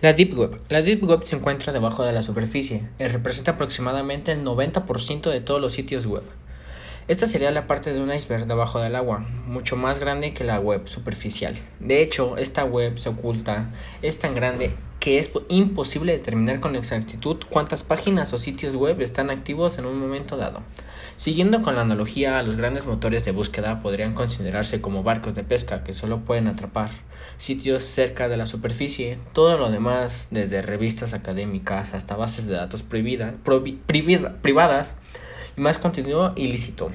La Deep Web. La Deep Web se encuentra debajo de la superficie y representa aproximadamente el 90% de todos los sitios web. Esta sería la parte de un iceberg debajo del agua, mucho más grande que la web superficial. De hecho, esta web se oculta, es tan grande que es imposible determinar con exactitud cuántas páginas o sitios web están activos en un momento dado. Siguiendo con la analogía, los grandes motores de búsqueda podrían considerarse como barcos de pesca que solo pueden atrapar sitios cerca de la superficie. Todo lo demás, desde revistas académicas hasta bases de datos privadas y más contenido ilícito,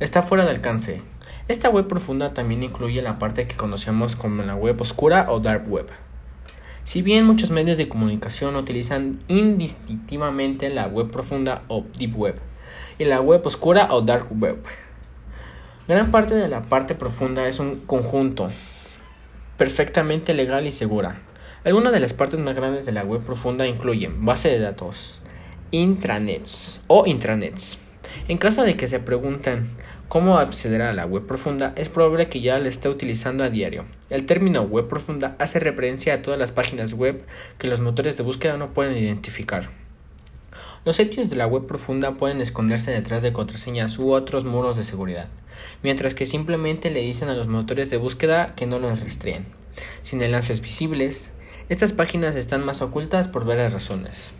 está fuera de alcance. Esta web profunda también incluye la parte que conocemos como la web oscura o dark web. Si bien muchos medios de comunicación utilizan indistintivamente la web profunda o deep web y la web oscura o dark web, gran parte de la parte profunda es un conjunto perfectamente legal y segura. Algunas de las partes más grandes de la web profunda incluyen base de datos, intranets o intranets. En caso de que se pregunten cómo acceder a la web profunda, es probable que ya la esté utilizando a diario. El término web profunda hace referencia a todas las páginas web que los motores de búsqueda no pueden identificar. Los sitios de la web profunda pueden esconderse detrás de contraseñas u otros muros de seguridad, mientras que simplemente le dicen a los motores de búsqueda que no los rastrean. Sin enlaces visibles, estas páginas están más ocultas por varias razones.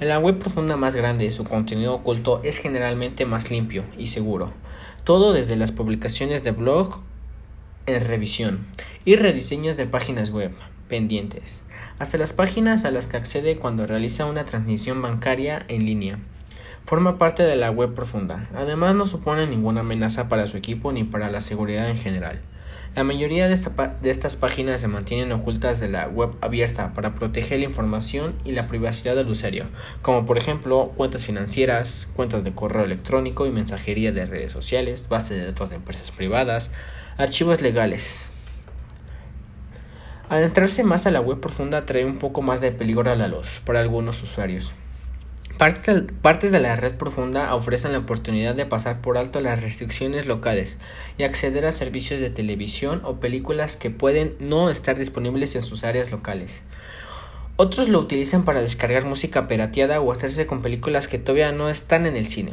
En la web profunda más grande, su contenido oculto es generalmente más limpio y seguro, todo desde las publicaciones de blog en revisión y rediseños de páginas web pendientes hasta las páginas a las que accede cuando realiza una transmisión bancaria en línea. Forma parte de la web profunda. Además no supone ninguna amenaza para su equipo ni para la seguridad en general. La mayoría de, estas páginas se mantienen ocultas de la web abierta para proteger la información y la privacidad del usuario, como por ejemplo cuentas financieras, cuentas de correo electrónico y mensajería de redes sociales, bases de datos de empresas privadas, archivos legales, Adentrarse más a la web profunda trae un poco más de peligro a la luz para algunos usuarios. Partes de la red profunda ofrecen la oportunidad de pasar por alto las restricciones locales y acceder a servicios de televisión o películas que pueden no estar disponibles en sus áreas locales. Otros lo utilizan para descargar música pirateada o hacerse con películas que todavía no están en el cine.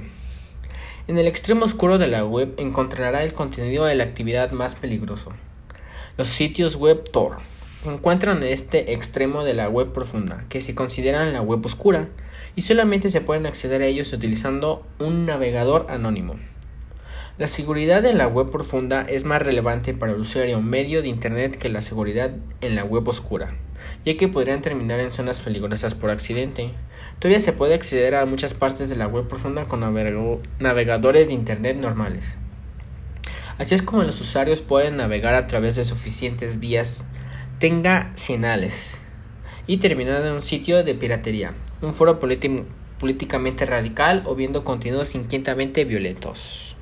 En el extremo oscuro de la web encontrará el contenido de la actividad más peligroso. Los sitios web Tor encuentran en este extremo de la web profunda, que se consideran la web oscura, y solamente se pueden acceder a ellos utilizando un navegador anónimo. La seguridad en la web profunda es más relevante para el usuario medio de Internet que la seguridad en la web oscura, ya que podrían terminar en zonas peligrosas por accidente. Todavía se puede acceder a muchas partes de la web profunda con navegadores de Internet normales. Así es como los usuarios pueden navegar a través de suficientes vías tenga señales y terminar en un sitio de piratería, un foro políticamente radical o viendo contenidos inquietamente violentos.